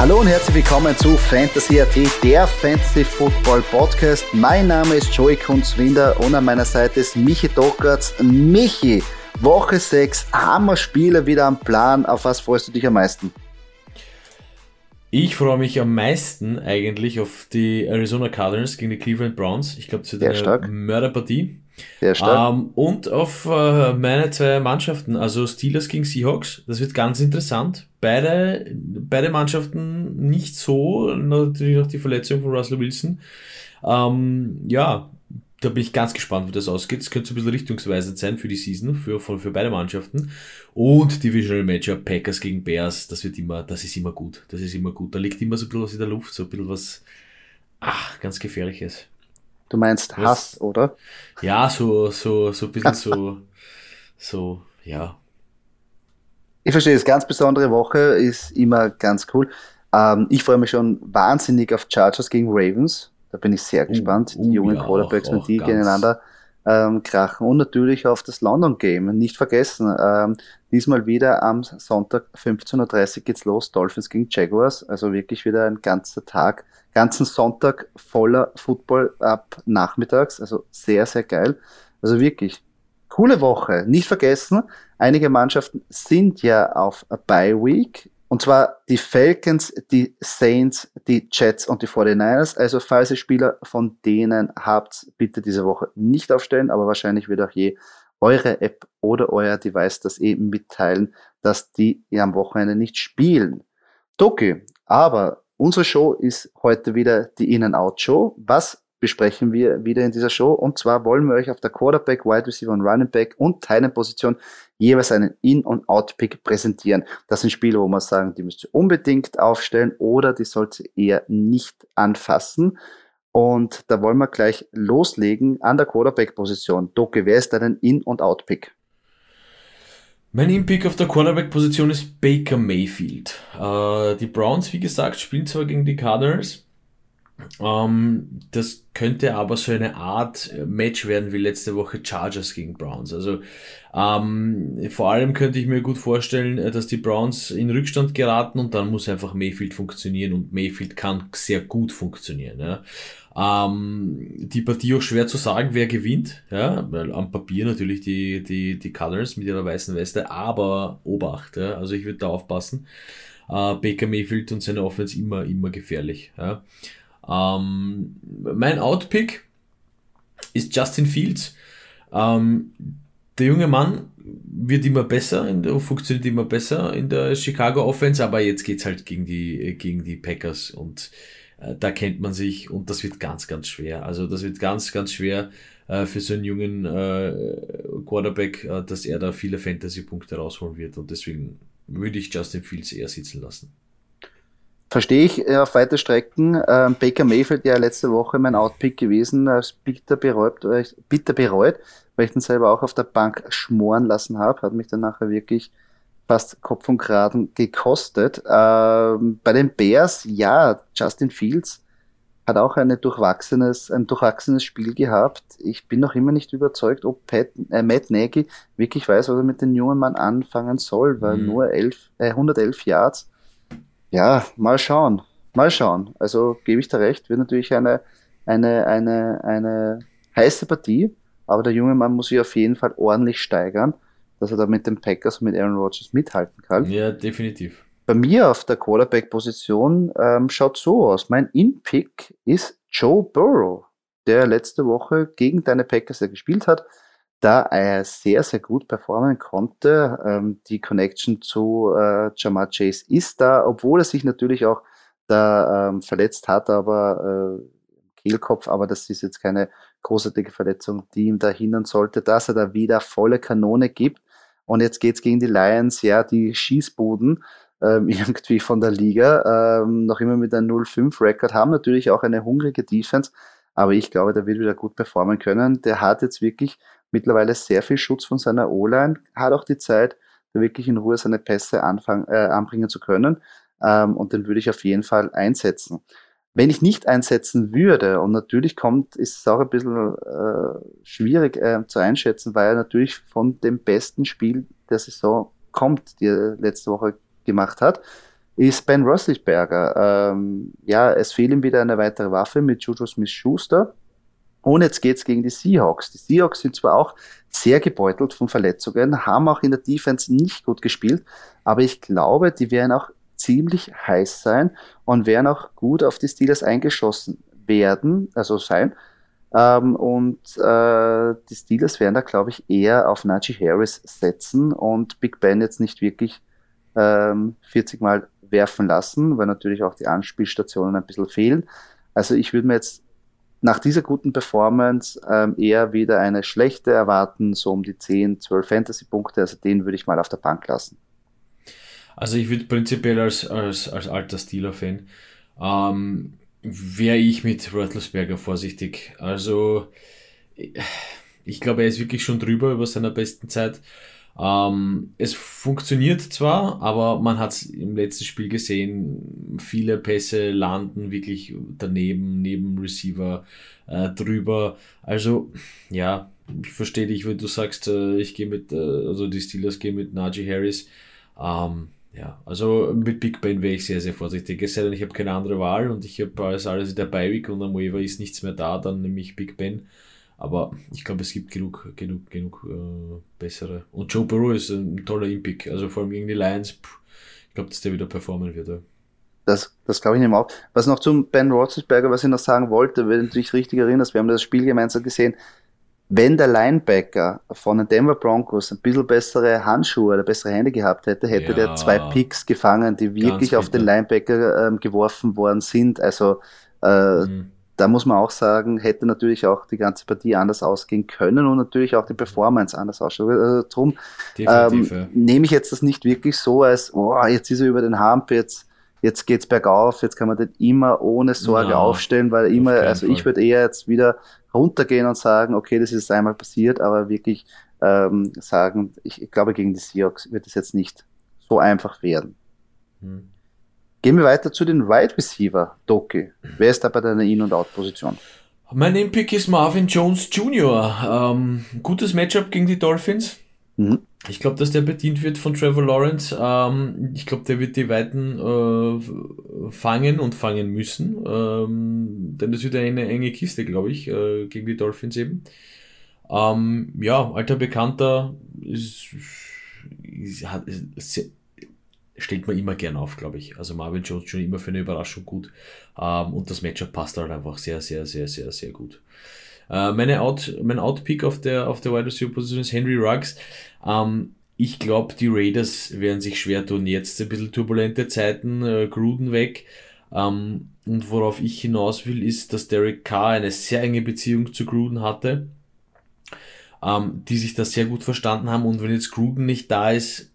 Hallo und herzlich willkommen zu Fantasy AT, der Fantasy Football Podcast. Mein Name ist Joey Kunzwinder und an meiner Seite ist Michi Dockertz. Michi, Woche 6, Hammer-Spieler wieder am Plan. Auf was freust du dich am meisten? Ich freue mich am meisten eigentlich auf die Arizona Cardinals gegen die Cleveland Browns. Ich glaube, es wird eine. Mörderpartie. Sehr stark. Ähm, und auf äh, meine zwei Mannschaften, also Steelers gegen Seahawks. Das wird ganz interessant. Beide, beide Mannschaften nicht so, natürlich noch die Verletzung von Russell Wilson. Ähm, ja, da bin ich ganz gespannt, wie das ausgeht. Es könnte so ein bisschen richtungsweisend sein für die Season, für, für, für beide Mannschaften. Und Divisional Matchup, Packers gegen Bears, das wird immer, das ist immer gut. Das ist immer gut. Da liegt immer so ein bisschen was in der Luft, so ein bisschen was, ach, ganz gefährliches. Du meinst Hass, Was? oder? Ja, so, so, so ein bisschen so, so, ja. Ich verstehe es. Ganz besondere Woche ist immer ganz cool. Ähm, ich freue mich schon wahnsinnig auf Chargers gegen Ravens. Da bin ich sehr uh, gespannt. Uh, die jungen ja, Quarterbacks, wenn die gegeneinander ähm, krachen. Und natürlich auf das London Game. Nicht vergessen, ähm, diesmal wieder am Sonntag 15.30 Uhr geht's los. Dolphins gegen Jaguars. Also wirklich wieder ein ganzer Tag ganzen Sonntag voller Football ab nachmittags. Also sehr, sehr geil. Also wirklich coole Woche. Nicht vergessen, einige Mannschaften sind ja auf Bye Week. Und zwar die Falcons, die Saints, die Jets und die 49ers. Also falls ihr Spieler von denen habt, bitte diese Woche nicht aufstellen, aber wahrscheinlich wird auch je eure App oder euer Device das eben mitteilen, dass die am Wochenende nicht spielen. Doki, aber Unsere Show ist heute wieder die In-and-Out-Show. Was besprechen wir wieder in dieser Show? Und zwar wollen wir euch auf der Quarterback, Wide Receiver und Running Back und Position jeweils einen In- und Out-Pick präsentieren. Das sind Spiele, wo wir sagen, die müsst ihr unbedingt aufstellen oder die sollt ihr eher nicht anfassen. Und da wollen wir gleich loslegen an der Quarterback-Position. Doke, wer ist dein In- und Out-Pick? Mein Impick auf der Cornerback-Position ist Baker Mayfield. Äh, die Browns, wie gesagt, spielen zwar gegen die Cardinals. Ähm, das könnte aber so eine Art Match werden wie letzte Woche Chargers gegen Browns. Also ähm, vor allem könnte ich mir gut vorstellen, äh, dass die Browns in Rückstand geraten und dann muss einfach Mayfield funktionieren und Mayfield kann sehr gut funktionieren. Ja. Ähm, die Partie auch schwer zu sagen, wer gewinnt, ja, weil am Papier natürlich die, die, die Colors mit ihrer weißen Weste, aber Obacht, ja, also ich würde da aufpassen. Äh, Baker Mayfield und seine Offense immer, immer gefährlich. Ja. Ähm, mein Outpick ist Justin Fields. Ähm, der junge Mann wird immer besser, der, funktioniert immer besser in der Chicago Offense, aber jetzt geht's halt gegen die, gegen die Packers und äh, da kennt man sich und das wird ganz, ganz schwer. Also das wird ganz, ganz schwer äh, für so einen jungen äh, Quarterback, äh, dass er da viele Fantasy-Punkte rausholen wird und deswegen würde ich Justin Fields eher sitzen lassen. Verstehe ich äh, auf weite Strecken. Ähm, Baker Mayfield ja letzte Woche mein Outpick gewesen, als bitter bereut, bitter bereut, weil ich den selber auch auf der Bank schmoren lassen habe, hat mich dann nachher wirklich fast Kopf und Kragen gekostet. Ähm, bei den Bears, ja, Justin Fields hat auch eine durchwachsenes, ein durchwachsenes Spiel gehabt. Ich bin noch immer nicht überzeugt, ob Pat, äh, Matt Nagy wirklich weiß, was er mit dem jungen Mann anfangen soll, weil mhm. nur elf, äh, 111 Yards. Ja, mal schauen. Mal schauen. Also gebe ich da recht, wird natürlich eine, eine, eine, eine heiße Partie, aber der junge Mann muss sich auf jeden Fall ordentlich steigern dass er da mit den Packers und mit Aaron Rodgers mithalten kann. Ja, definitiv. Bei mir auf der Quarterback-Position ähm, schaut so aus. Mein In-Pick ist Joe Burrow, der letzte Woche gegen deine Packers gespielt hat, da er sehr, sehr gut performen konnte. Ähm, die Connection zu äh, Jamar Chase ist da, obwohl er sich natürlich auch da ähm, verletzt hat, aber äh, Kehlkopf, aber das ist jetzt keine großartige Verletzung, die ihm da hindern sollte, dass er da wieder volle Kanone gibt. Und jetzt geht's gegen die Lions, ja, die Schießbuden. ähm, irgendwie von der Liga, ähm, noch immer mit einem 0-5-Record, haben natürlich auch eine hungrige Defense, aber ich glaube, der wird wieder gut performen können. Der hat jetzt wirklich mittlerweile sehr viel Schutz von seiner O-Line, hat auch die Zeit, da wirklich in Ruhe seine Pässe anfangen, äh, anbringen zu können. Ähm, und den würde ich auf jeden Fall einsetzen. Wenn ich nicht einsetzen würde, und natürlich kommt, ist es auch ein bisschen äh, schwierig äh, zu einschätzen, weil er natürlich von dem besten Spiel der Saison kommt, die er letzte Woche gemacht hat, ist Ben Roethlisberger. Ähm, ja, es fehlt ihm wieder eine weitere Waffe mit Juju Smith-Schuster. Und jetzt geht's gegen die Seahawks. Die Seahawks sind zwar auch sehr gebeutelt von Verletzungen, haben auch in der Defense nicht gut gespielt, aber ich glaube, die werden auch ziemlich heiß sein und werden auch gut auf die Steelers eingeschossen werden, also sein. Ähm, und äh, die Steelers werden da, glaube ich, eher auf Najee Harris setzen und Big Ben jetzt nicht wirklich ähm, 40 Mal werfen lassen, weil natürlich auch die Anspielstationen ein bisschen fehlen. Also ich würde mir jetzt nach dieser guten Performance ähm, eher wieder eine schlechte erwarten, so um die 10, 12 Fantasy-Punkte. Also den würde ich mal auf der Bank lassen. Also ich würde prinzipiell als, als, als alter Steeler-Fan ähm, wäre ich mit Roethlisberger vorsichtig. Also ich glaube, er ist wirklich schon drüber über seiner besten Zeit. Ähm, es funktioniert zwar, aber man hat es im letzten Spiel gesehen, viele Pässe landen wirklich daneben, neben Receiver äh, drüber. Also ja, ich verstehe dich, wenn du sagst, äh, ich gehe mit, äh, also die Steelers gehen mit Najee Harris. Ähm, ja, also mit Big Ben wäre ich sehr, sehr vorsichtig. Es sei denn, ich habe keine andere Wahl und ich habe alles, alles in der Beiweek und am Waiver ist nichts mehr da, dann nehme ich Big Ben. Aber ich glaube, es gibt genug, genug, genug äh, bessere. Und Joe Burrow ist ein toller Impick. Also vor allem gegen die Lions, pff, ich glaube, dass der wieder performen wird. Ja. Das, das glaube ich nicht auch. Was noch zum Ben Roethlisberger, was ich noch sagen wollte, wenn du dich richtig erinnerst, wir haben das Spiel gemeinsam gesehen, wenn der Linebacker von den Denver Broncos ein bisschen bessere Handschuhe oder bessere Hände gehabt hätte, hätte ja, der zwei Picks gefangen, die wirklich auf den Linebacker ähm, geworfen worden sind. Also äh, mhm da muss man auch sagen, hätte natürlich auch die ganze Partie anders ausgehen können und natürlich auch die Performance anders ausschauen. Also drum ähm, ja. nehme ich jetzt das nicht wirklich so als, oh, jetzt ist er über den Hump, jetzt, jetzt geht's bergauf, jetzt kann man den immer ohne Sorge ja, aufstellen, weil immer, also Fall. ich würde eher jetzt wieder runtergehen und sagen, okay, das ist einmal passiert, aber wirklich ähm, sagen, ich, ich glaube, gegen die Seahawks wird es jetzt nicht so einfach werden. Hm. Gehen wir weiter zu den Wide Receiver, Doki. Wer ist da bei deiner In- und Out-Position? Mein Impick ist Marvin Jones Jr. Ähm, gutes Matchup gegen die Dolphins. Mhm. Ich glaube, dass der bedient wird von Trevor Lawrence. Ähm, ich glaube, der wird die Weiten äh, fangen und fangen müssen. Ähm, denn das wird eine enge Kiste, glaube ich, äh, gegen die Dolphins eben. Ähm, ja, alter Bekannter ist, ist, ist, stellt man immer gern auf, glaube ich. Also Marvin Jones schon immer für eine Überraschung gut. Ähm, und das Matchup passt halt einfach sehr, sehr, sehr, sehr, sehr gut. Äh, meine Out, mein Outpick auf der, auf der Wide Receiver Position ist Henry Ruggs. Ähm, ich glaube, die Raiders werden sich schwer tun. Jetzt ein bisschen turbulente Zeiten, äh, Gruden weg. Ähm, und worauf ich hinaus will, ist, dass Derek Carr eine sehr enge Beziehung zu Gruden hatte, ähm, die sich da sehr gut verstanden haben. Und wenn jetzt Gruden nicht da ist,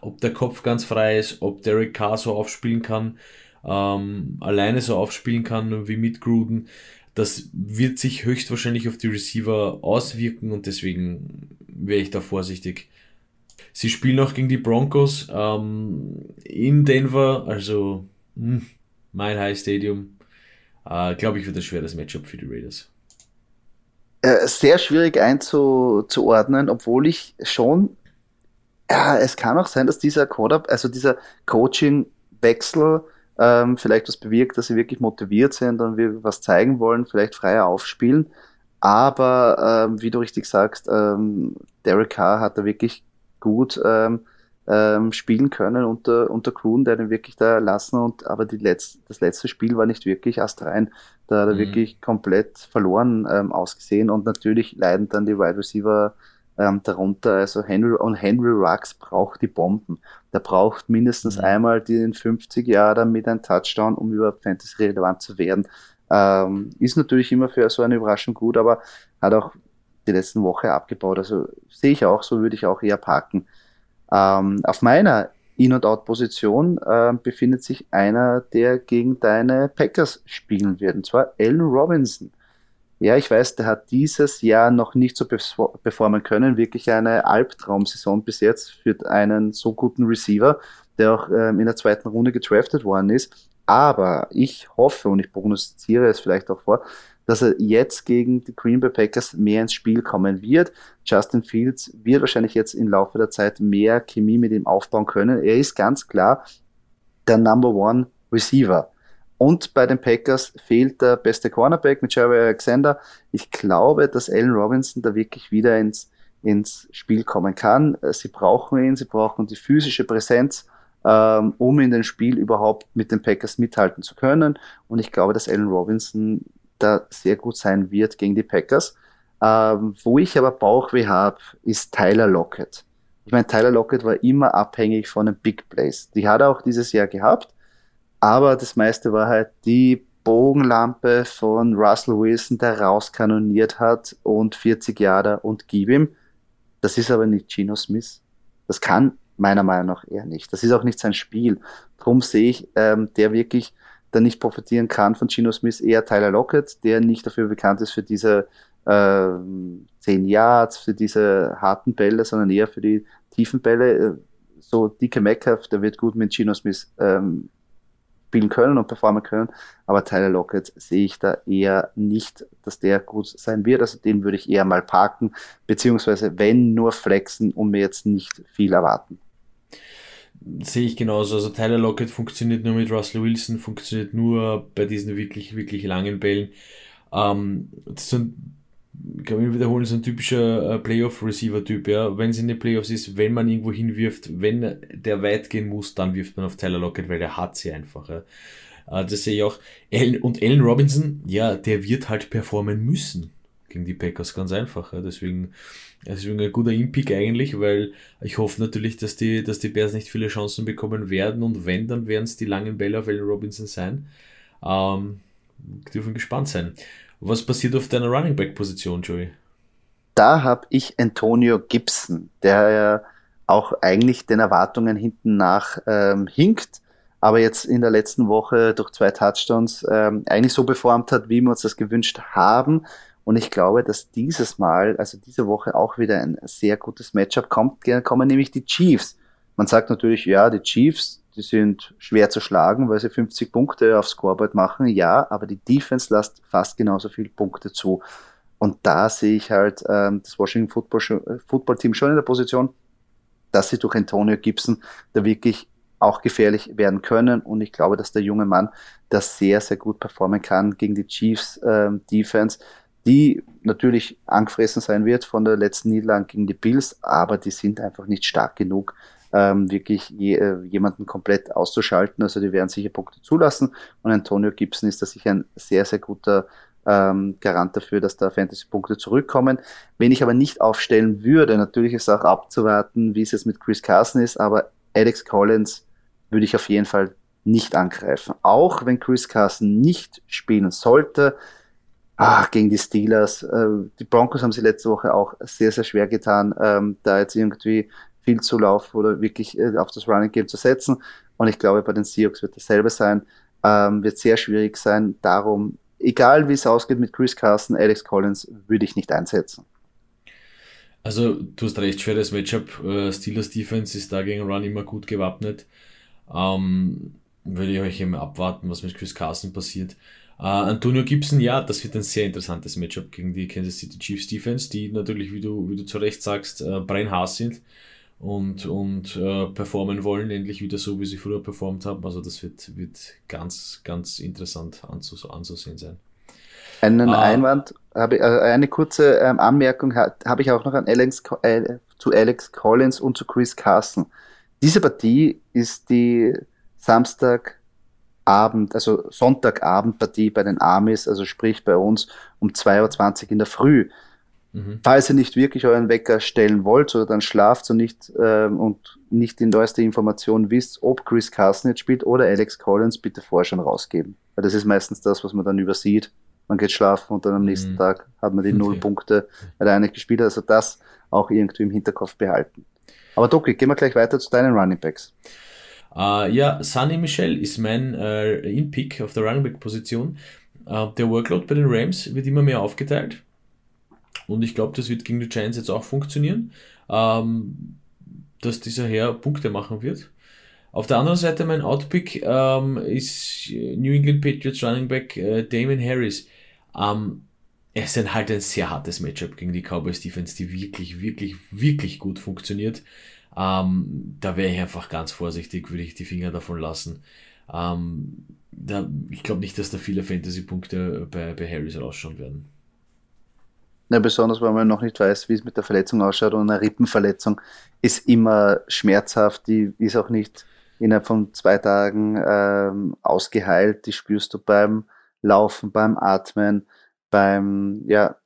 ob der Kopf ganz frei ist, ob Derek Carr so aufspielen kann, ähm, alleine so aufspielen kann wie mit Gruden, das wird sich höchstwahrscheinlich auf die Receiver auswirken und deswegen wäre ich da vorsichtig. Sie spielen auch gegen die Broncos ähm, in Denver, also mh, hm, Mile High Stadium. Äh, Glaube ich, wird ein schweres Matchup für die Raiders. Äh, sehr schwierig einzuordnen, obwohl ich schon ja, es kann auch sein, dass dieser Code, also dieser Coaching-Wechsel ähm, vielleicht was bewirkt, dass sie wirklich motiviert sind und wir was zeigen wollen, vielleicht freier aufspielen. Aber ähm, wie du richtig sagst, ähm, Derek Carr hat da wirklich gut ähm, ähm, spielen können unter, unter Kroon, der den wirklich da lassen und aber die letzte, das letzte Spiel war nicht wirklich astrein. Da hat er mhm. wirklich komplett verloren ähm, ausgesehen und natürlich leiden dann die Wide Receiver ähm, darunter. Also Henry und Henry Rux braucht die Bomben. Der braucht mindestens mhm. einmal den 50 Jahre mit einem Touchdown, um überhaupt Fantasy relevant zu werden. Ähm, ist natürlich immer für so eine Überraschung gut, aber hat auch die letzten Woche abgebaut. Also sehe ich auch, so würde ich auch eher parken. Ähm, auf meiner In- und Out-Position äh, befindet sich einer, der gegen deine Packers spielen wird, und zwar Allen Robinson. Ja, ich weiß, der hat dieses Jahr noch nicht so performen können. Wirklich eine Albtraumsaison bis jetzt für einen so guten Receiver, der auch ähm, in der zweiten Runde gedraftet worden ist. Aber ich hoffe und ich prognostiziere es vielleicht auch vor, dass er jetzt gegen die Green Bay Packers mehr ins Spiel kommen wird. Justin Fields wird wahrscheinlich jetzt im Laufe der Zeit mehr Chemie mit ihm aufbauen können. Er ist ganz klar der Number One Receiver. Und bei den Packers fehlt der beste Cornerback mit Jerry Alexander. Ich glaube, dass Allen Robinson da wirklich wieder ins, ins Spiel kommen kann. Sie brauchen ihn, sie brauchen die physische Präsenz, ähm, um in dem Spiel überhaupt mit den Packers mithalten zu können. Und ich glaube, dass Allen Robinson da sehr gut sein wird gegen die Packers. Ähm, wo ich aber Bauchweh habe, ist Tyler Lockett. Ich meine, Tyler Lockett war immer abhängig von den Big Plays. Die hat er auch dieses Jahr gehabt. Aber das meiste war halt die Bogenlampe von Russell Wilson, der rauskanoniert hat und 40 Jahre und gib ihm. Das ist aber nicht Gino Smith. Das kann meiner Meinung nach eher nicht. Das ist auch nicht sein Spiel. Darum sehe ich, ähm, der wirklich da nicht profitieren kann von Gino Smith, eher Tyler Lockett, der nicht dafür bekannt ist für diese äh, 10 Yards, für diese harten Bälle, sondern eher für die tiefen Bälle. Äh, so dicke Metcalf, der wird gut mit Gino Smith ähm, spielen können und performen können. Aber Tyler Lockett sehe ich da eher nicht, dass der gut sein wird. Also den würde ich eher mal parken, beziehungsweise wenn nur flexen und mir jetzt nicht viel erwarten. Sehe ich genauso. Also Tyler Lockett funktioniert nur mit Russell Wilson, funktioniert nur bei diesen wirklich, wirklich langen Bällen. Ähm, ich glaube, wir wiederholen, so ein typischer äh, Playoff-Receiver-Typ, ja. Wenn es in den Playoffs ist, wenn man irgendwo hinwirft, wenn der weit gehen muss, dann wirft man auf Tyler Lockett, weil der hat sie einfach, ja. Äh, das sehe ich auch. und Allen Robinson, ja, der wird halt performen müssen gegen die Packers, ganz einfach. Deswegen, deswegen ein guter Impick eigentlich, weil ich hoffe natürlich, dass die, dass die Bears nicht viele Chancen bekommen werden und wenn, dann werden es die langen Bälle auf Allen Robinson sein. Ähm, dürfen gespannt sein. Was passiert auf deiner Running Back Position, Joey? Da habe ich Antonio Gibson, der ja auch eigentlich den Erwartungen hinten nach ähm, hinkt, aber jetzt in der letzten Woche durch zwei Touchdowns ähm, eigentlich so performt hat, wie wir uns das gewünscht haben. Und ich glaube, dass dieses Mal, also diese Woche auch wieder ein sehr gutes Matchup kommt, kommen nämlich die Chiefs. Man sagt natürlich, ja, die Chiefs, die sind schwer zu schlagen, weil sie 50 Punkte aufs Scoreboard machen, ja, aber die Defense lässt fast genauso viele Punkte zu. Und da sehe ich halt ähm, das Washington Football, äh, Football Team schon in der Position, dass sie durch Antonio Gibson da wirklich auch gefährlich werden können. Und ich glaube, dass der junge Mann das sehr, sehr gut performen kann gegen die Chiefs ähm, Defense, die natürlich angefressen sein wird von der letzten Niederlage gegen die Bills, aber die sind einfach nicht stark genug, ähm, wirklich je, äh, jemanden komplett auszuschalten. Also die werden sicher Punkte zulassen. Und Antonio Gibson ist da sicher ein sehr, sehr guter ähm, Garant dafür, dass da Fantasy-Punkte zurückkommen. Wenn ich aber nicht aufstellen würde, natürlich ist auch abzuwarten, wie es jetzt mit Chris Carson ist, aber Alex Collins würde ich auf jeden Fall nicht angreifen. Auch wenn Chris Carson nicht spielen sollte, ach, gegen die Steelers. Äh, die Broncos haben sie letzte Woche auch sehr, sehr schwer getan, ähm, da jetzt irgendwie viel zu laufen oder wirklich äh, auf das Running Game zu setzen. Und ich glaube, bei den Seahawks wird dasselbe sein. Ähm, wird sehr schwierig sein. Darum, egal wie es ausgeht mit Chris Carson, Alex Collins, würde ich nicht einsetzen. Also, du hast recht, schweres Matchup. Äh, Steelers Defense ist da gegen Run immer gut gewappnet. Ähm, würde ich euch immer abwarten, was mit Chris Carson passiert. Uh, Antonio Gibson, ja, das wird ein sehr interessantes Matchup gegen die Kansas City Chiefs Defense, die natürlich, wie du, wie du zu Recht sagst, äh, brennhaß sind und, und äh, performen wollen, endlich wieder so, wie sie früher performt haben. Also das wird, wird ganz, ganz interessant anzus anzusehen sein. Einen ah. Einwand, habe äh, eine kurze ähm, Anmerkung ha, habe ich auch noch an Alex, äh, zu Alex Collins und zu Chris Carson. Diese Partie ist die Samstagabend, also Sonntagabendpartie bei den Amis, also sprich bei uns um 2.20 Uhr in der Früh. Mhm. Falls ihr nicht wirklich euren Wecker stellen wollt oder dann schlaft und nicht, ähm, und nicht die neueste Information wisst, ob Chris Carson jetzt spielt oder Alex Collins, bitte vorher schon rausgeben. Weil das ist meistens das, was man dann übersieht. Man geht schlafen und dann am nächsten mhm. Tag hat man die okay. Null Punkte, weil er eigentlich gespielt hat. Also das auch irgendwie im Hinterkopf behalten. Aber Doki, gehen wir gleich weiter zu deinen Running Backs. Äh, ja, Sunny Michel ist mein äh, In-Pick auf der Running Back Position. Äh, der Workload bei den Rams wird immer mehr aufgeteilt. Und ich glaube, das wird gegen die Giants jetzt auch funktionieren, ähm, dass dieser Herr Punkte machen wird. Auf der anderen Seite mein Outpick ähm, ist New England Patriots Running Back äh, Damon Harris. Ähm, es ist halt ein sehr hartes Matchup gegen die Cowboys Defense, die wirklich, wirklich, wirklich gut funktioniert. Ähm, da wäre ich einfach ganz vorsichtig, würde ich die Finger davon lassen. Ähm, da, ich glaube nicht, dass da viele Fantasy-Punkte bei, bei Harris rausschauen werden. Ja, besonders, weil man noch nicht weiß, wie es mit der Verletzung ausschaut. Und eine Rippenverletzung ist immer schmerzhaft. Die ist auch nicht innerhalb von zwei Tagen ähm, ausgeheilt. Die spürst du beim Laufen, beim Atmen, beim, ja,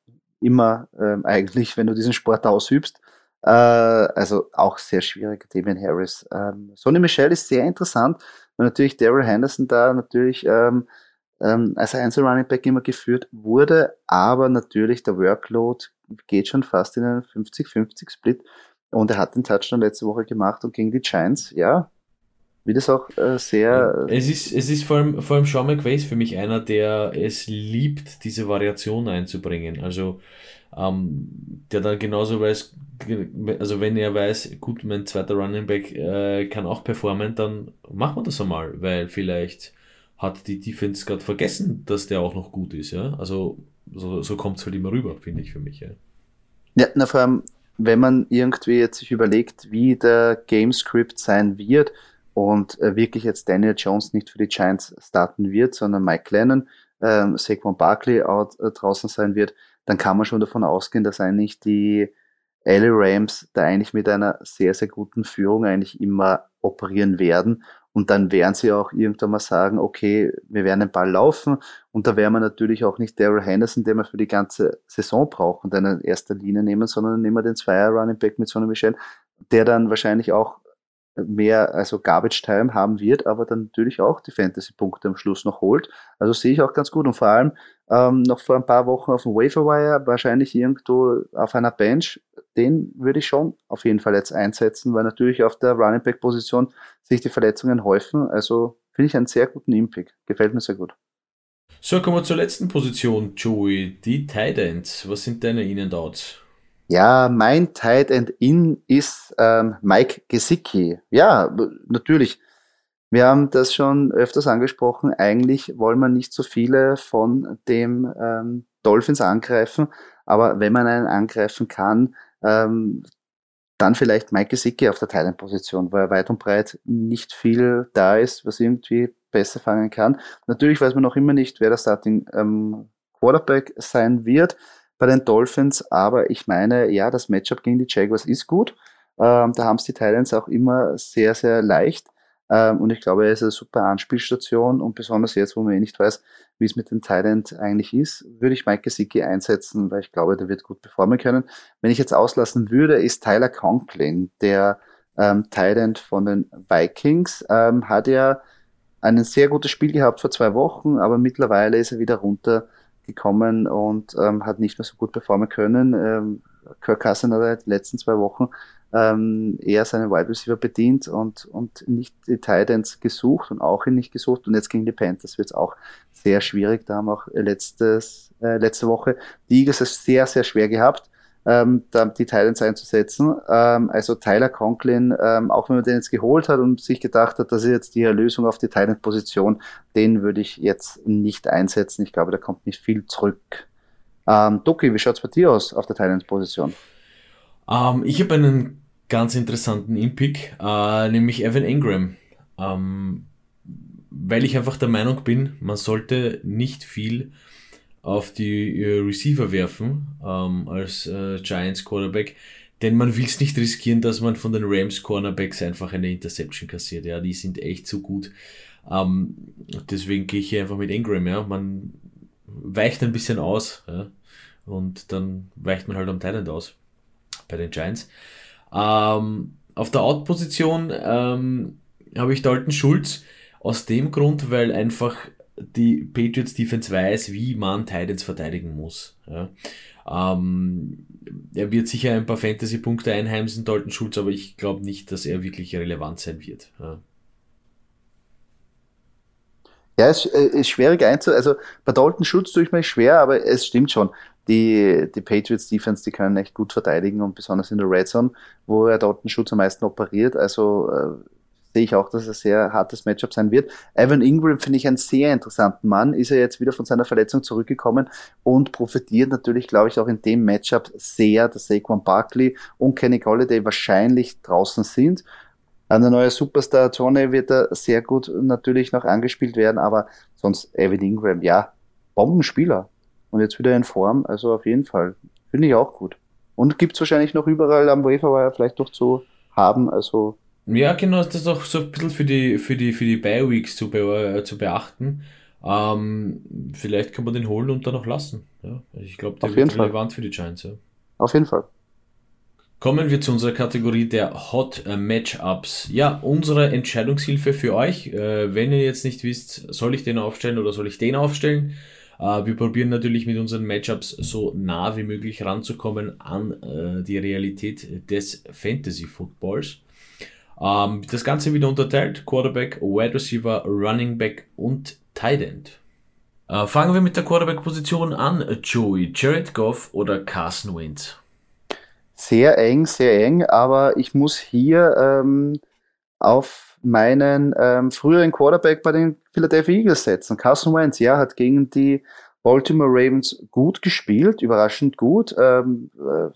immer ähm, eigentlich, wenn du diesen Sport ausübst. Äh, also auch sehr schwierig, Damien Harris. Ähm, Sonny Michel ist sehr interessant, weil natürlich Daryl Henderson da natürlich ähm, ähm, als Einzel Running Back immer geführt wurde, aber natürlich der Workload geht schon fast in einen 50-50 Split und er hat den Touchdown letzte Woche gemacht und gegen die Giants, ja, wie das auch äh, sehr. Es ist, es ist vor allem, vor allem Sean McVay für mich einer, der es liebt, diese Variation einzubringen. Also, ähm, der dann genauso weiß, also wenn er weiß, gut, mein zweiter Running Back äh, kann auch performen, dann machen wir das einmal, weil vielleicht hat die Defense gerade vergessen, dass der auch noch gut ist, ja. Also so, so kommt es halt immer rüber, finde ich für mich, ja. Ja, na, vor allem, wenn man irgendwie jetzt sich überlegt, wie der Gamescript sein wird, und äh, wirklich jetzt Daniel Jones nicht für die Giants starten wird, sondern Mike Lennon, ähm, Saquon Barkley out, äh, draußen sein wird, dann kann man schon davon ausgehen, dass eigentlich die LA Rams da eigentlich mit einer sehr, sehr guten Führung eigentlich immer operieren werden. Und dann werden sie auch irgendwann mal sagen, okay, wir werden den Ball laufen. Und da werden wir natürlich auch nicht Daryl Henderson, den wir für die ganze Saison brauchen, dann in erster Linie nehmen, sondern nehmen wir den Zweier Running Back mit Sonny Michel, der dann wahrscheinlich auch mehr, also Garbage Time haben wird, aber dann natürlich auch die Fantasy-Punkte am Schluss noch holt. Also sehe ich auch ganz gut und vor allem ähm, noch vor ein paar Wochen auf dem Waferwire, wahrscheinlich irgendwo auf einer Bench, den würde ich schon auf jeden Fall jetzt einsetzen, weil natürlich auf der Running Back Position sich die Verletzungen häufen. Also finde ich einen sehr guten Impick. Gefällt mir sehr gut. So, kommen wir zur letzten Position, Joey. Die Tight Ends. Was sind deine In-and-Outs? Ja, mein Tight End In ist ähm, Mike Gesicki. Ja, natürlich. Wir haben das schon öfters angesprochen. Eigentlich wollen wir nicht so viele von dem ähm, Dolphins angreifen, aber wenn man einen angreifen kann, ähm, dann vielleicht Mike Gesicki auf der Thailand-Position, weil weit und breit nicht viel da ist, was irgendwie besser fangen kann. Natürlich weiß man noch immer nicht, wer der Starting ähm, Quarterback sein wird bei den Dolphins, aber ich meine, ja, das Matchup gegen die Jaguars ist gut. Ähm, da haben es die Titans auch immer sehr, sehr leicht. Ähm, und ich glaube, er ist eine super Anspielstation und besonders jetzt, wo man eh nicht weiß, wie es mit den Titans eigentlich ist, würde ich Mike Gesicki einsetzen, weil ich glaube, der wird gut performen können. Wenn ich jetzt auslassen würde, ist Tyler Conklin, der ähm, Titan von den Vikings, ähm, hat ja ein sehr gutes Spiel gehabt vor zwei Wochen, aber mittlerweile ist er wieder runter gekommen und ähm, hat nicht mehr so gut performen können. Ähm, Kirk Cousins hat die letzten zwei Wochen ähm, eher seinen Wide Receiver bedient und, und nicht die Titans gesucht und auch ihn nicht gesucht. Und jetzt gegen die Panthers wird es auch sehr schwierig. Da haben auch letztes, äh, letzte Woche die Eagles es sehr, sehr schwer gehabt ähm, die Titans einzusetzen. Ähm, also Tyler Conklin, ähm, auch wenn man den jetzt geholt hat und sich gedacht hat, das ist jetzt die Lösung auf die Titan-Position, den würde ich jetzt nicht einsetzen. Ich glaube, da kommt nicht viel zurück. Ähm, Doki, wie schaut's bei dir aus auf der Titan-Position? Ähm, ich habe einen ganz interessanten Impick, äh, nämlich Evan Ingram. Ähm, weil ich einfach der Meinung bin, man sollte nicht viel auf die äh, Receiver werfen ähm, als äh, Giants Quarterback, denn man will es nicht riskieren, dass man von den Rams Cornerbacks einfach eine Interception kassiert. Ja, die sind echt so gut. Ähm, deswegen gehe ich hier einfach mit Ingram. Ja, man weicht ein bisschen aus ja, und dann weicht man halt am Thailand aus bei den Giants. Ähm, auf der Out-Position ähm, habe ich Dalton Schulz aus dem Grund, weil einfach die Patriots Defense weiß, wie man Titans verteidigen muss. Ja. Ähm, er wird sicher ein paar Fantasy-Punkte einheimsen, Dalton Schulz, aber ich glaube nicht, dass er wirklich relevant sein wird. Ja. Ja, es ist, ist schwierig einzu... Also bei Dalton Schutz tue ich mir schwer, aber es stimmt schon. Die, die Patriots Defense, die können echt gut verteidigen und besonders in der Red Zone, wo er Dalton Schutz am meisten operiert. Also äh, sehe ich auch, dass es ein sehr hartes Matchup sein wird. Evan Ingram finde ich einen sehr interessanten Mann. Ist er jetzt wieder von seiner Verletzung zurückgekommen und profitiert natürlich, glaube ich, auch in dem Matchup sehr, dass Saquon Barkley und Kenny Galladay wahrscheinlich draußen sind. Ein neuer Superstar Tony wird da sehr gut natürlich noch angespielt werden, aber sonst Evan Ingram, ja, Bombenspieler. Und jetzt wieder in Form, also auf jeden Fall. Finde ich auch gut. Und gibt es wahrscheinlich noch überall am Waferwire vielleicht noch zu haben, also ja, genau, das ist auch so ein bisschen für die, für die, für die Bi-Weeks zu, be äh, zu beachten. Ähm, vielleicht kann man den holen und dann noch lassen. Ja? Also ich glaube, der Auf wird relevant Fall. für die Giants. Ja. Auf jeden Fall. Kommen wir zu unserer Kategorie der Hot äh, Matchups. Ja, unsere Entscheidungshilfe für euch. Äh, wenn ihr jetzt nicht wisst, soll ich den aufstellen oder soll ich den aufstellen? Äh, wir probieren natürlich mit unseren Matchups so nah wie möglich ranzukommen an äh, die Realität des Fantasy Footballs. Ähm, das Ganze wieder unterteilt: Quarterback, Wide Receiver, Running Back und Tight End. Äh, fangen wir mit der Quarterback-Position an. Joey, Jared Goff oder Carson Wentz? Sehr eng, sehr eng, aber ich muss hier ähm, auf meinen ähm, früheren Quarterback bei den Philadelphia Eagles setzen. Carson Wentz, ja, hat gegen die Baltimore Ravens gut gespielt, überraschend gut. Ähm, äh,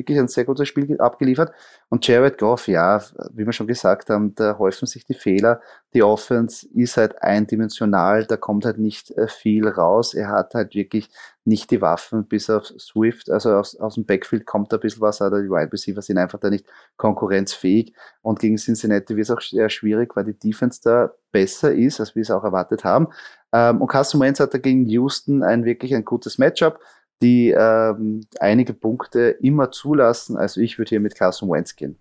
wirklich ein sehr gutes Spiel abgeliefert. Und Jared Goff, ja, wie wir schon gesagt haben, da häufen sich die Fehler. Die Offense ist halt eindimensional, da kommt halt nicht äh, viel raus. Er hat halt wirklich nicht die Waffen bis auf Swift, also aus, aus dem Backfield kommt da ein bisschen was, aber die Wide Receiver sind einfach da nicht konkurrenzfähig. Und gegen Cincinnati wird es auch sehr schwierig, weil die Defense da besser ist, als wir es auch erwartet haben. Ähm, und Carson Wentz hat da gegen Houston ein wirklich ein gutes Matchup die ähm, einige Punkte immer zulassen. Also ich würde hier mit Carson Wentz gehen.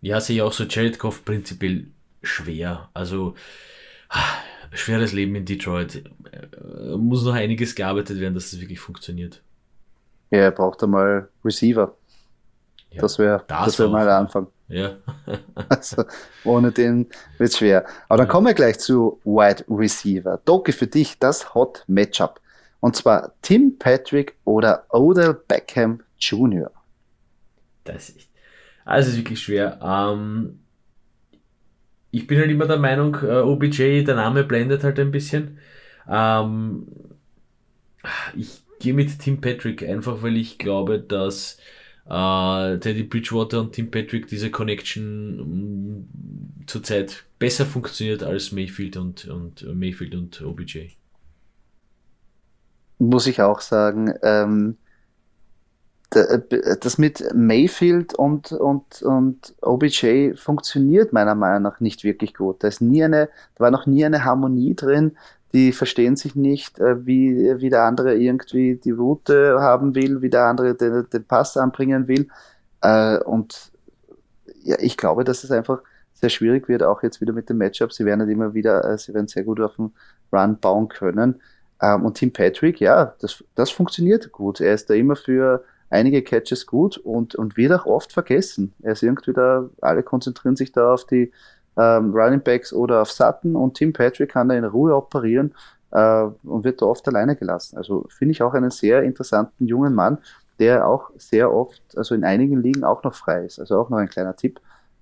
Ja, sehe ich auch so Jared Goff prinzipiell schwer. Also ah, schweres Leben in Detroit. Äh, muss noch einiges gearbeitet werden, dass es wirklich funktioniert. Ja, er braucht einmal Receiver. Ja, das wäre das, das wär mal der Anfang. Ja. also, ohne den wird es schwer. Aber dann ja. kommen wir gleich zu Wide Receiver. Doki, für dich das Hot Matchup. Und zwar Tim Patrick oder Odell Beckham Jr. Das ist, also ist wirklich schwer. Ähm, ich bin halt immer der Meinung, äh, OBJ, der Name blendet halt ein bisschen. Ähm, ich gehe mit Tim Patrick einfach, weil ich glaube, dass äh, Teddy Bridgewater und Tim Patrick diese Connection um, zurzeit besser funktioniert als Mayfield und, und Mayfield und OBJ muss ich auch sagen, ähm, äh, das mit Mayfield und, und, und OBJ funktioniert meiner Meinung nach nicht wirklich gut. Da ist nie eine, da war noch nie eine Harmonie drin. Die verstehen sich nicht, äh, wie, wie der andere irgendwie die Route haben will, wie der andere den, den Pass anbringen will. Äh, und ja, ich glaube, dass es einfach sehr schwierig wird, auch jetzt wieder mit dem Matchup. Sie werden halt immer wieder, sie werden sehr gut auf den Run bauen können. Ähm, und Tim Patrick, ja, das, das funktioniert gut. Er ist da immer für einige Catches gut und, und wird auch oft vergessen. Er ist irgendwie da, alle konzentrieren sich da auf die ähm, Running Backs oder auf Sutton und Tim Patrick kann da in Ruhe operieren äh, und wird da oft alleine gelassen. Also finde ich auch einen sehr interessanten jungen Mann, der auch sehr oft, also in einigen Ligen auch noch frei ist. Also auch noch ein kleiner Tipp.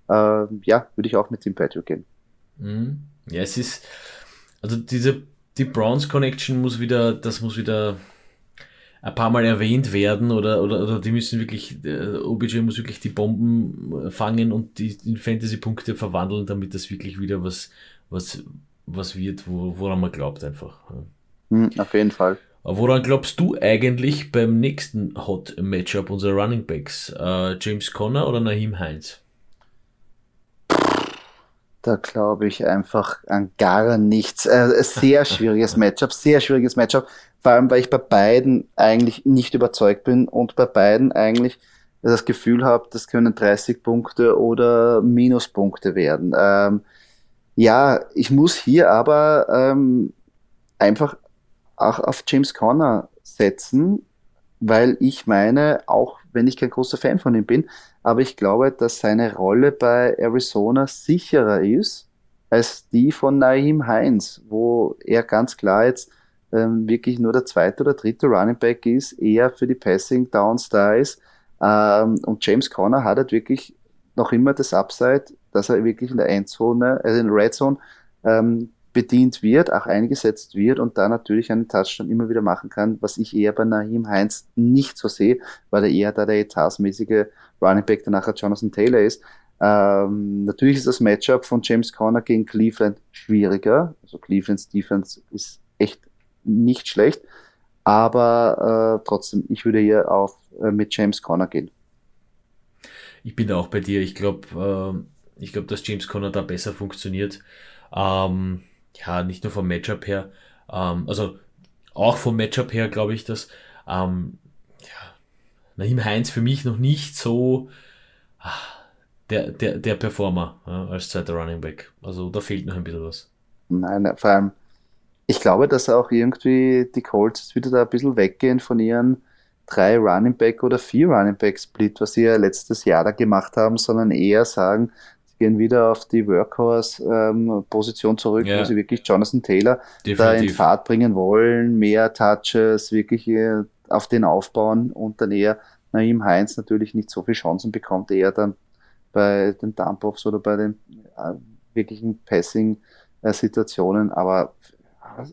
Äh, ja, würde ich auch mit Tim Patrick gehen. Mhm. Ja, es ist, also diese die Browns Connection muss wieder, das muss wieder ein paar Mal erwähnt werden oder, oder, oder die müssen wirklich, äh, OBJ muss wirklich die Bomben fangen und die in Fantasy-Punkte verwandeln, damit das wirklich wieder was, was, was wird, wo, woran man glaubt einfach. Mhm, auf jeden Fall. Woran glaubst du eigentlich beim nächsten Hot Matchup unserer Running Backs? Äh, James Conner oder Naheem Heinz? Da glaube ich einfach an gar nichts. Äh, sehr schwieriges Matchup, sehr schwieriges Matchup. Vor allem, weil ich bei beiden eigentlich nicht überzeugt bin und bei beiden eigentlich das Gefühl habe, das können 30 Punkte oder Minuspunkte werden. Ähm, ja, ich muss hier aber ähm, einfach auch auf James Conner setzen, weil ich meine, auch wenn ich kein großer Fan von ihm bin, aber ich glaube, dass seine Rolle bei Arizona sicherer ist als die von Naim Heinz, wo er ganz klar jetzt ähm, wirklich nur der zweite oder dritte Running Back ist, eher für die Passing Downs da ist. Ähm, und James Conner hat halt wirklich noch immer das Upside, dass er wirklich in der Endzone, also in der Red Zone ähm, bedient wird, auch eingesetzt wird und da natürlich einen Touchdown immer wieder machen kann, was ich eher bei Naheem Heinz nicht so sehe, weil er eher da der etatmäßige Running Back, der nachher Jonathan Taylor ist. Ähm, natürlich ist das Matchup von James Conner gegen Cleveland schwieriger. Also Clevelands Defense ist echt nicht schlecht, aber äh, trotzdem, ich würde hier auf äh, mit James Conner gehen. Ich bin auch bei dir. Ich glaube, äh, ich glaube, dass James Conner da besser funktioniert. Ähm, ja, nicht nur vom Matchup her, ähm, also auch vom Matchup her glaube ich, dass ähm, ja, Nahim Heinz für mich noch nicht so ach, der, der, der Performer ja, als zweiter Running Back. Also da fehlt noch ein bisschen was. Nein, vor allem, ich glaube, dass auch irgendwie die Colts wieder da ein bisschen weggehen von ihren drei Running Back oder vier Running Back Split, was sie ja letztes Jahr da gemacht haben, sondern eher sagen, gehen wieder auf die Workhorse-Position ähm, zurück, ja. wo sie wirklich Jonathan Taylor Definitiv. da in Fahrt bringen wollen, mehr Touches, wirklich äh, auf den aufbauen und dann eher Naim Heinz natürlich nicht so viele Chancen bekommt, eher dann bei den Dump-Offs oder bei den äh, wirklichen Passing-Situationen, aber äh,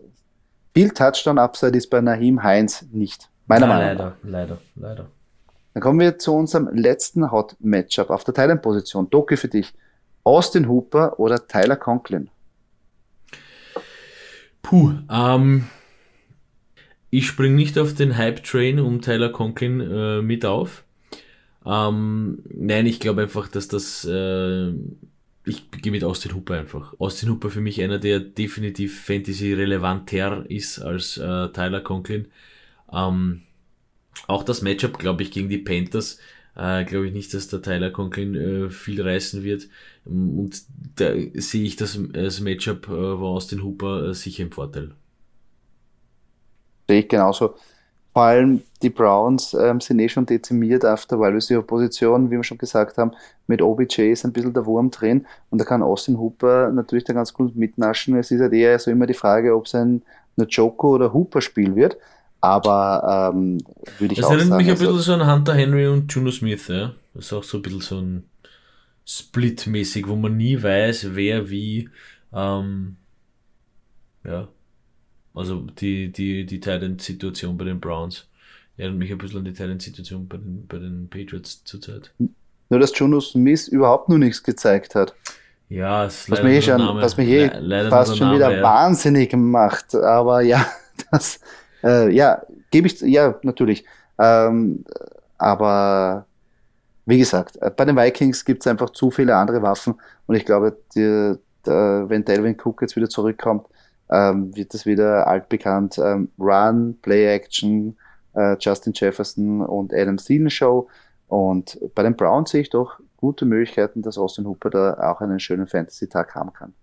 viel Touchdown-Upside ist bei Naim Heinz nicht. Meiner Meinung nach. Leider, leider, leider. Dann kommen wir zu unserem letzten Hot-Matchup auf der Thailand-Position. Doki für dich. Austin Hooper oder Tyler Conklin? Puh, ähm, ich spring nicht auf den Hype-Train um Tyler Conklin äh, mit auf. Ähm, nein, ich glaube einfach, dass das. Äh, ich gehe mit Austin Hooper einfach. Austin Hooper für mich einer, der definitiv Fantasy-relevanter ist als äh, Tyler Conklin. Ähm, auch das Matchup, glaube ich, gegen die Panthers äh, glaube ich nicht, dass der Tyler Conklin äh, viel reißen wird. Und da sehe ich das, das Matchup äh, war aus den Hooper äh, sicher im Vorteil. Sehe ich genauso. Vor allem die Browns ähm, sind eh schon dezimiert auf der Wide Position, wie wir schon gesagt haben. Mit OBJ ist ein bisschen der Wurm drin und da kann Austin Hooper natürlich da ganz gut mitnaschen. Es ist halt eher so immer die Frage, ob es ein Joko oder Hooper Spiel wird. Aber ähm, würde ich das auch sagen. Das erinnert mich ein also, bisschen so an Hunter Henry und Juno Smith, ja. Das ist auch so ein bisschen so ein Split-mäßig, wo man nie weiß, wer wie, ähm, ja. Also die, die, die Titan-Situation bei den Browns erinnert mich ein bisschen an die Titan-Situation bei den, bei den Patriots zurzeit. Nur, dass Juno Smith überhaupt nur nichts gezeigt hat. Ja, es was mich, eh schon, was mich eh fast schon wieder ja. wahnsinnig macht. Aber ja, das, äh, ja, gebe ich, ja, natürlich. Ähm, aber wie gesagt, äh, bei den Vikings gibt es einfach zu viele andere Waffen und ich glaube, die, der, wenn Delvin Cook jetzt wieder zurückkommt, ähm, wird das wieder altbekannt. Ähm, Run, Play Action, äh, Justin Jefferson und Adam Thielen Show. Und bei den Browns sehe ich doch gute Möglichkeiten, dass Austin Hooper da auch einen schönen Fantasy-Tag haben kann.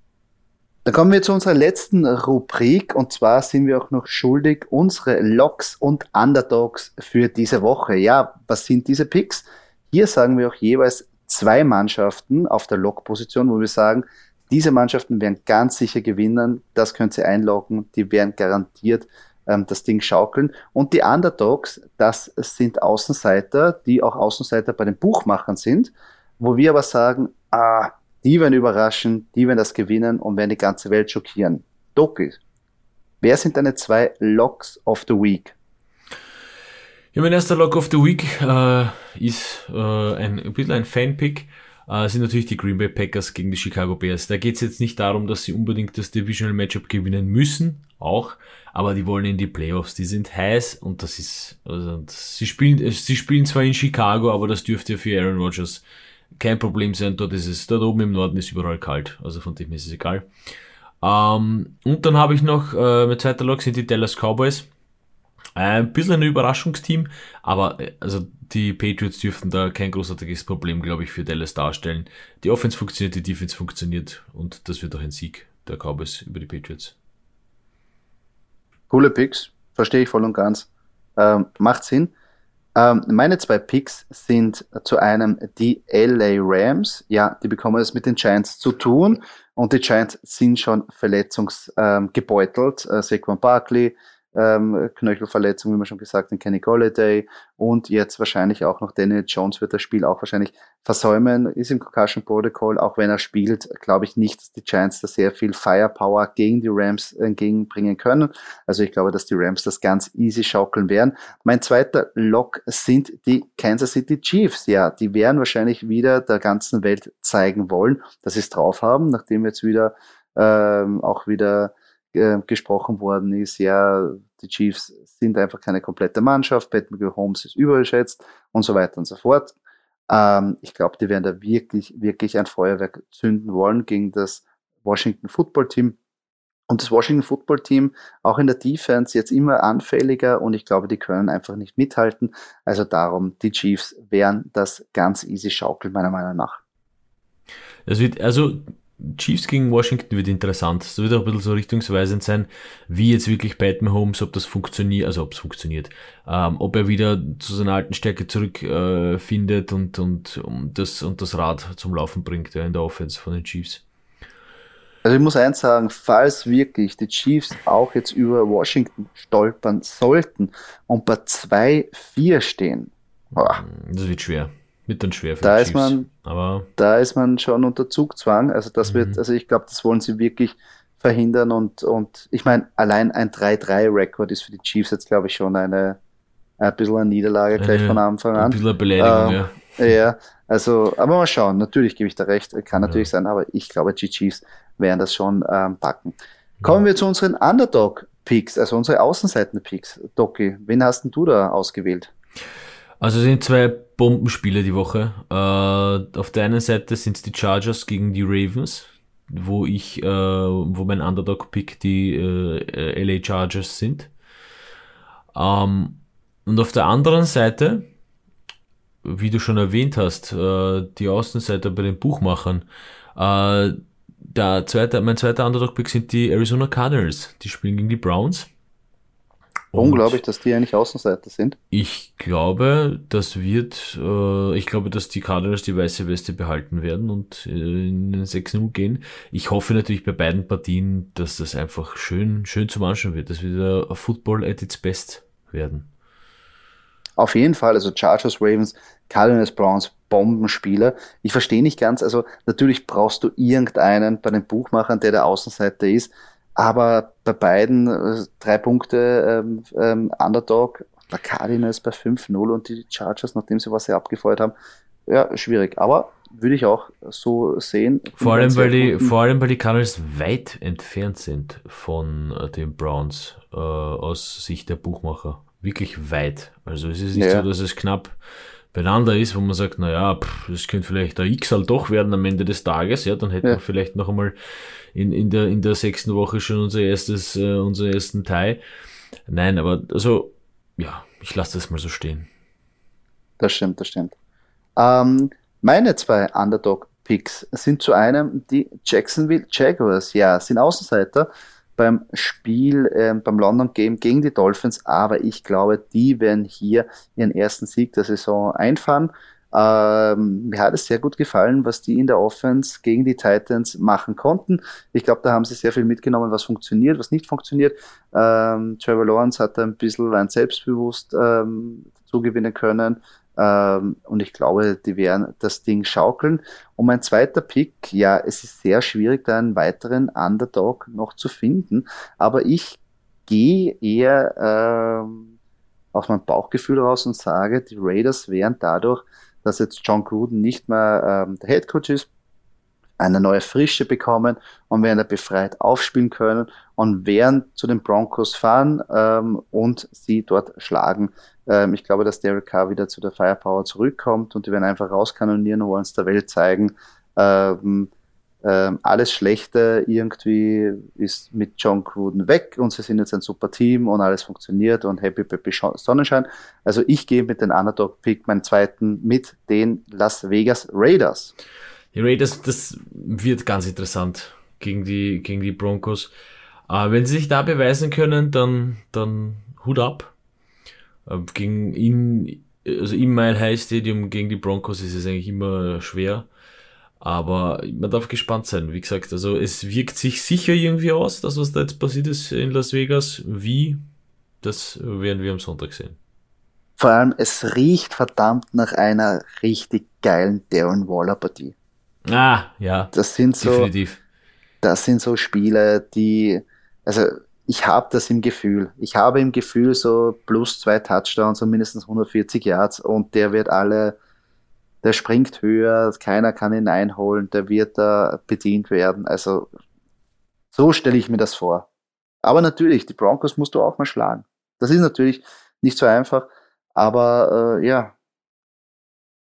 Dann kommen wir zu unserer letzten Rubrik und zwar sind wir auch noch schuldig unsere Locks und Underdogs für diese Woche. Ja, was sind diese Picks? Hier sagen wir auch jeweils zwei Mannschaften auf der Lock-Position, wo wir sagen, diese Mannschaften werden ganz sicher gewinnen, das könnt ihr einloggen, die werden garantiert ähm, das Ding schaukeln. Und die Underdogs, das sind Außenseiter, die auch Außenseiter bei den Buchmachern sind, wo wir aber sagen, ah, die werden überraschen, die werden das gewinnen und werden die ganze Welt schockieren. Doki, wer sind deine zwei Locks of the Week? Ja, mein erster Lock of the Week äh, ist äh, ein, ein bisschen ein Fanpick. Äh, sind natürlich die Green Bay Packers gegen die Chicago Bears. Da geht es jetzt nicht darum, dass sie unbedingt das Divisional Matchup gewinnen müssen, auch, aber die wollen in die Playoffs. Die sind heiß und das ist, also das, sie spielen, sie spielen zwar in Chicago, aber das dürfte für Aaron Rodgers kein Problem sein. Dort ist es, dort oben im Norden ist überall kalt. Also von dem ist es egal. Ähm, und dann habe ich noch, äh, mein zweiter Log sind die Dallas Cowboys. Ein bisschen ein Überraschungsteam, aber äh, also die Patriots dürften da kein großartiges Problem, glaube ich, für Dallas darstellen. Die Offense funktioniert, die Defense funktioniert und das wird auch ein Sieg der Cowboys über die Patriots. Coole Picks, verstehe ich voll und ganz. Ähm, macht Sinn. Ähm, meine zwei Picks sind zu einem die LA Rams. Ja, die bekommen es mit den Giants zu tun und die Giants sind schon verletzungsgebeutelt. Ähm, äh, Saquon Barkley, ähm, Knöchelverletzung, wie man schon gesagt, hat, Kenny Golladay und jetzt wahrscheinlich auch noch Daniel Jones wird das Spiel auch wahrscheinlich versäumen, ist im Concussion Protocol, auch wenn er spielt, glaube ich nicht, dass die Giants da sehr viel Firepower gegen die Rams entgegenbringen können. Also ich glaube, dass die Rams das ganz easy schaukeln werden. Mein zweiter Lock sind die Kansas City Chiefs. Ja, die werden wahrscheinlich wieder der ganzen Welt zeigen wollen, dass sie es drauf haben, nachdem jetzt wieder ähm, auch wieder äh, gesprochen worden ist, ja, die Chiefs sind einfach keine komplette Mannschaft, Patrick Holmes ist überschätzt und so weiter und so fort. Ähm, ich glaube, die werden da wirklich, wirklich ein Feuerwerk zünden wollen gegen das Washington Football Team. Und das Washington Football Team auch in der Defense jetzt immer anfälliger und ich glaube, die können einfach nicht mithalten. Also darum, die Chiefs werden das ganz easy schaukeln, meiner Meinung nach. Es wird, also Chiefs gegen Washington wird interessant. Das wird auch ein bisschen so richtungsweisend sein, wie jetzt wirklich Pat Mahomes, ob das funktioniert, also ob es funktioniert, ähm, ob er wieder zu seiner alten Stärke zurückfindet äh, und, und, um das, und das Rad zum Laufen bringt ja, in der Offense von den Chiefs. Also ich muss eins sagen, falls wirklich die Chiefs auch jetzt über Washington stolpern sollten und bei 2-4 stehen, boah, das wird schwer. Wird dann schwer da ist man, aber Da ist man schon unter Zugzwang. Also das mhm. wird, also ich glaube, das wollen sie wirklich verhindern und, und ich meine, allein ein 3-3-Rekord ist für die Chiefs jetzt, glaube ich, schon eine ein bisschen eine Niederlage gleich von Anfang an. Ein bisschen eine Beleidigung, ähm, ja. Ja, also, aber mal schauen, natürlich gebe ich da recht, kann natürlich ja. sein, aber ich glaube, die Chiefs werden das schon ähm, packen. Kommen ja. wir zu unseren Underdog-Picks, also unsere Außenseiten-Picks. Doki, wen hast denn du da ausgewählt? Also sind zwei Bombenspiele die Woche. Äh, auf der einen Seite sind es die Chargers gegen die Ravens, wo ich, äh, wo mein Underdog-Pick die äh, LA Chargers sind. Ähm, und auf der anderen Seite, wie du schon erwähnt hast, äh, die Außenseiter bei den Buchmachern. Äh, der zweite, mein zweiter Underdog-Pick sind die Arizona Cardinals. Die spielen gegen die Browns. Unglaublich, dass die eigentlich Außenseiter sind. Ich glaube, das wird, äh, ich glaube, dass die Cardinals die weiße Weste behalten werden und äh, in den 6-0 gehen. Ich hoffe natürlich bei beiden Partien, dass das einfach schön, schön zum Anschauen wird, dass wir Football at its best werden. Auf jeden Fall, also Chargers, Ravens, Cardinals, Browns, Bombenspieler. Ich verstehe nicht ganz, also natürlich brauchst du irgendeinen bei den Buchmachern, der der Außenseiter ist. Aber bei beiden äh, drei Punkte ähm, ähm, Underdog, der Cardinals bei 5-0 und die Chargers, nachdem sie was sehr abgefeuert haben, ja, schwierig. Aber würde ich auch so sehen. Vor allem, weil die, vor allem, weil die Cardinals weit entfernt sind von äh, den Browns äh, aus Sicht der Buchmacher. Wirklich weit. Also es ist nicht ja. so, dass es knapp beieinander ist, wo man sagt, naja, das könnte vielleicht der X halt doch werden am Ende des Tages, ja, dann hätten ja. wir vielleicht noch einmal in, in, der, in der sechsten Woche schon unser erstes, äh, unseren ersten Teil. Nein, aber also, ja, ich lasse das mal so stehen. Das stimmt, das stimmt. Ähm, meine zwei Underdog-Picks sind zu einem die Jacksonville Jaguars. Ja, sind Außenseiter beim Spiel, äh, beim London Game gegen die Dolphins, aber ich glaube, die werden hier ihren ersten Sieg der Saison einfahren. Ähm, mir hat es sehr gut gefallen, was die in der Offense gegen die Titans machen konnten. Ich glaube, da haben sie sehr viel mitgenommen, was funktioniert, was nicht funktioniert. Ähm, Trevor Lawrence hat ein bisschen ein Selbstbewusst ähm, zugewinnen können. Ähm, und ich glaube, die werden das Ding schaukeln. Und mein zweiter Pick, ja, es ist sehr schwierig, da einen weiteren Underdog noch zu finden. Aber ich gehe eher ähm, aus meinem Bauchgefühl raus und sage, die Raiders wären dadurch dass jetzt John Gruden nicht mehr ähm, der Head Coach ist, eine neue Frische bekommen und werden da befreit aufspielen können und werden zu den Broncos fahren ähm, und sie dort schlagen. Ähm, ich glaube, dass Derek Carr wieder zu der Firepower zurückkommt und die werden einfach rauskanonieren und wollen es der Welt zeigen. Ähm, ähm, alles Schlechte irgendwie ist mit John Gruden weg und sie sind jetzt ein super Team und alles funktioniert und happy peppy Sonnenschein. Also ich gehe mit den Underdog-Pick, meinen zweiten, mit den Las Vegas Raiders. Die Raiders, das wird ganz interessant gegen die, gegen die Broncos. Äh, wenn sie sich da beweisen können, dann, dann Hut ab. Äh, gegen in, also im Mile High Stadium gegen die Broncos ist es eigentlich immer schwer. Aber man darf gespannt sein. Wie gesagt, also es wirkt sich sicher irgendwie aus, das, was da jetzt passiert ist in Las Vegas. Wie, das werden wir am Sonntag sehen. Vor allem, es riecht verdammt nach einer richtig geilen Darren Waller Partie. Ah, ja. Das sind so, definitiv. das sind so Spiele, die, also ich habe das im Gefühl. Ich habe im Gefühl so plus zwei Touchdowns und mindestens 140 Yards und der wird alle, der springt höher, keiner kann ihn einholen, der wird da bedient werden. Also so stelle ich mir das vor. Aber natürlich, die Broncos musst du auch mal schlagen. Das ist natürlich nicht so einfach, aber äh, ja.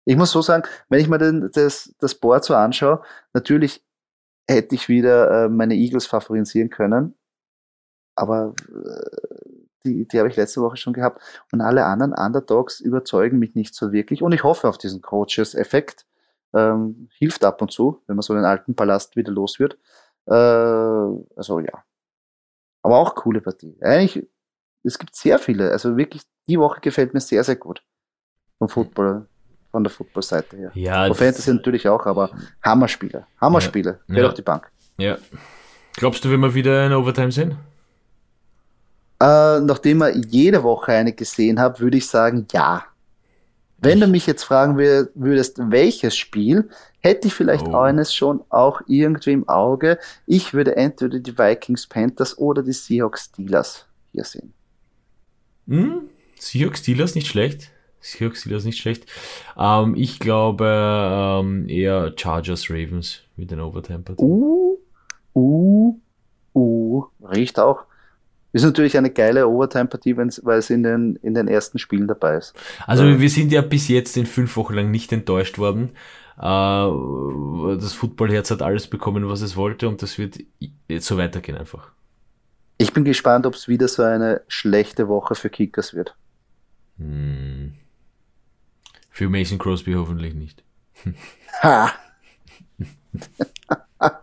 Ich muss so sagen, wenn ich mir den, das, das Board so anschaue, natürlich hätte ich wieder äh, meine Eagles favorisieren können, aber äh, die, die habe ich letzte Woche schon gehabt. Und alle anderen Underdogs überzeugen mich nicht so wirklich. Und ich hoffe auf diesen Coaches-Effekt. Ähm, hilft ab und zu, wenn man so den alten Palast wieder los wird. Äh, also ja. Aber auch coole Partie. Eigentlich, es gibt sehr viele. Also wirklich, die Woche gefällt mir sehr, sehr gut. Vom Football, von der Football-Seite her. Ja. Von Fantasy natürlich auch, aber Hammerspiele. Hammerspiele. Ja. Geht ja. auf die Bank. Ja. Glaubst du, wenn wir wieder in Overtime sehen? Äh, nachdem ich jede Woche eine gesehen habe, würde ich sagen, ja. Wenn du mich jetzt fragen würdest, welches Spiel, hätte ich vielleicht oh. eines schon auch irgendwie im Auge. Ich würde entweder die Vikings Panthers oder die Seahawks Steelers hier sehen. Hm? Seahawks Steelers nicht schlecht. Seahawks Steelers nicht schlecht. Ähm, ich glaube ähm, eher Chargers Ravens mit den Overtime. Uh, uh, uh, riecht auch ist natürlich eine geile Overtime-Partie, weil es in den, in den ersten Spielen dabei ist. Also ja. wir sind ja bis jetzt in fünf Wochen lang nicht enttäuscht worden. Äh, das Footballherz hat alles bekommen, was es wollte und das wird jetzt so weitergehen einfach. Ich bin gespannt, ob es wieder so eine schlechte Woche für Kickers wird. Hm. Für Mason Crosby hoffentlich nicht. Ha!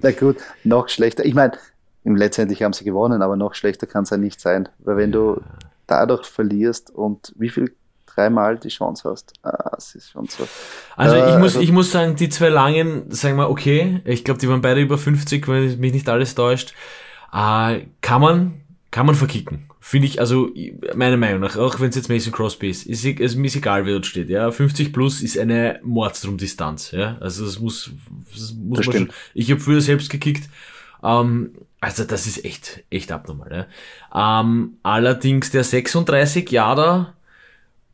Na gut, noch schlechter. Ich meine, letztendlich haben sie gewonnen, aber noch schlechter kann es ja nicht sein. Weil wenn du dadurch verlierst und wie viel dreimal die Chance hast, ah, es ist schon so. Also ich äh, muss, also, ich muss sagen, die zwei langen, sagen wir, okay, ich glaube, die waren beide über 50, wenn mich nicht alles täuscht. Äh, kann man, kann man verkicken. Finde ich, also meiner Meinung nach, auch wenn es jetzt Mason Crosby ist, ist es mir ist egal, wer dort steht. Ja, 50 plus ist eine Mordstrom-Distanz. Ja, also das muss, das muss das man stimmt. schon. Ich habe früher selbst gekickt. Ähm, also das ist echt, echt abnormal. Ja. Ähm, allerdings der 36 Jahre,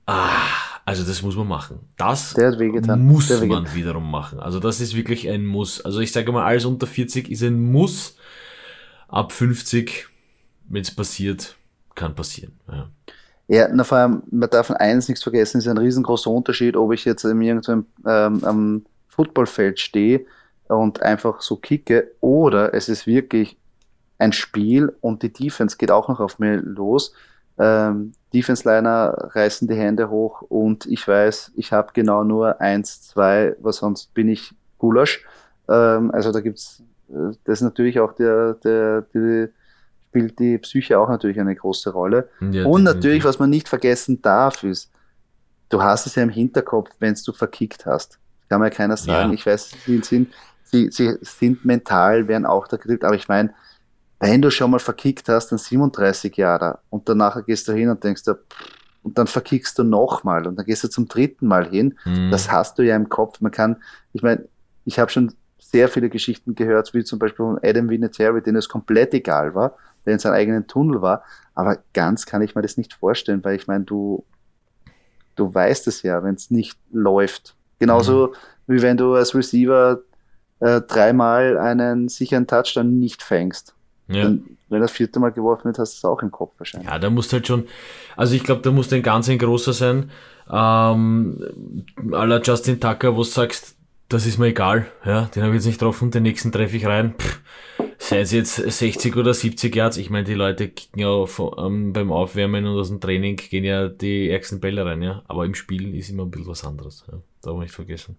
ah, also das muss man machen. Das muss man wiederum machen. Also das ist wirklich ein Muss. Also ich sage mal, alles unter 40 ist ein Muss. Ab 50, wenn es passiert, kann passieren. Ja. Ja, na, vor allem, man darf eines nichts vergessen, ist ein riesengroßer Unterschied, ob ich jetzt irgendwo ähm, am Footballfeld stehe und einfach so kicke oder es ist wirklich ein Spiel und die Defense geht auch noch auf mir los. Ähm, Defense-Liner reißen die Hände hoch und ich weiß, ich habe genau nur eins, zwei, weil sonst bin ich Gulasch. Ähm, also da gibt's, äh, das ist natürlich auch der, der, die, spielt die Psyche auch natürlich eine große Rolle. Ja, und natürlich, was man nicht vergessen darf, ist, du hast es ja im Hinterkopf, wenn du verkickt hast. Kann mir ja keiner sagen. Ja. Ich weiß, sie sind, sie, sie sind mental, werden auch da gedrückt, aber ich meine, wenn du schon mal verkickt hast, dann 37 Jahre und danach gehst du hin und denkst, und dann verkickst du nochmal und dann gehst du zum dritten Mal hin. Mhm. Das hast du ja im Kopf. Man kann, ich meine, ich habe schon sehr viele Geschichten gehört, wie zum Beispiel von Adam Vinatieri, denen es komplett egal war, der in seinem eigenen Tunnel war. Aber ganz kann ich mir das nicht vorstellen, weil ich meine, du, du weißt es ja, wenn es nicht läuft. Genauso mhm. wie wenn du als Receiver äh, dreimal einen sicheren Touchdown nicht fängst. Ja. Dann, wenn das vierte Mal geworfen wird, hast du es auch im Kopf wahrscheinlich. Ja, da muss halt schon, also ich glaube, da muss ein ganz ein großer sein, ähm, aller Justin Tucker, wo du sagst, das ist mir egal, ja, den habe ich jetzt nicht getroffen, den nächsten treffe ich rein. Pff, sei es jetzt 60 oder 70 Yards, ich meine, die Leute kicken ja von, ähm, beim Aufwärmen und aus dem Training gehen ja die ärgsten Bälle rein, ja, aber im Spiel ist immer ein bisschen was anderes, ja, darf man nicht vergessen.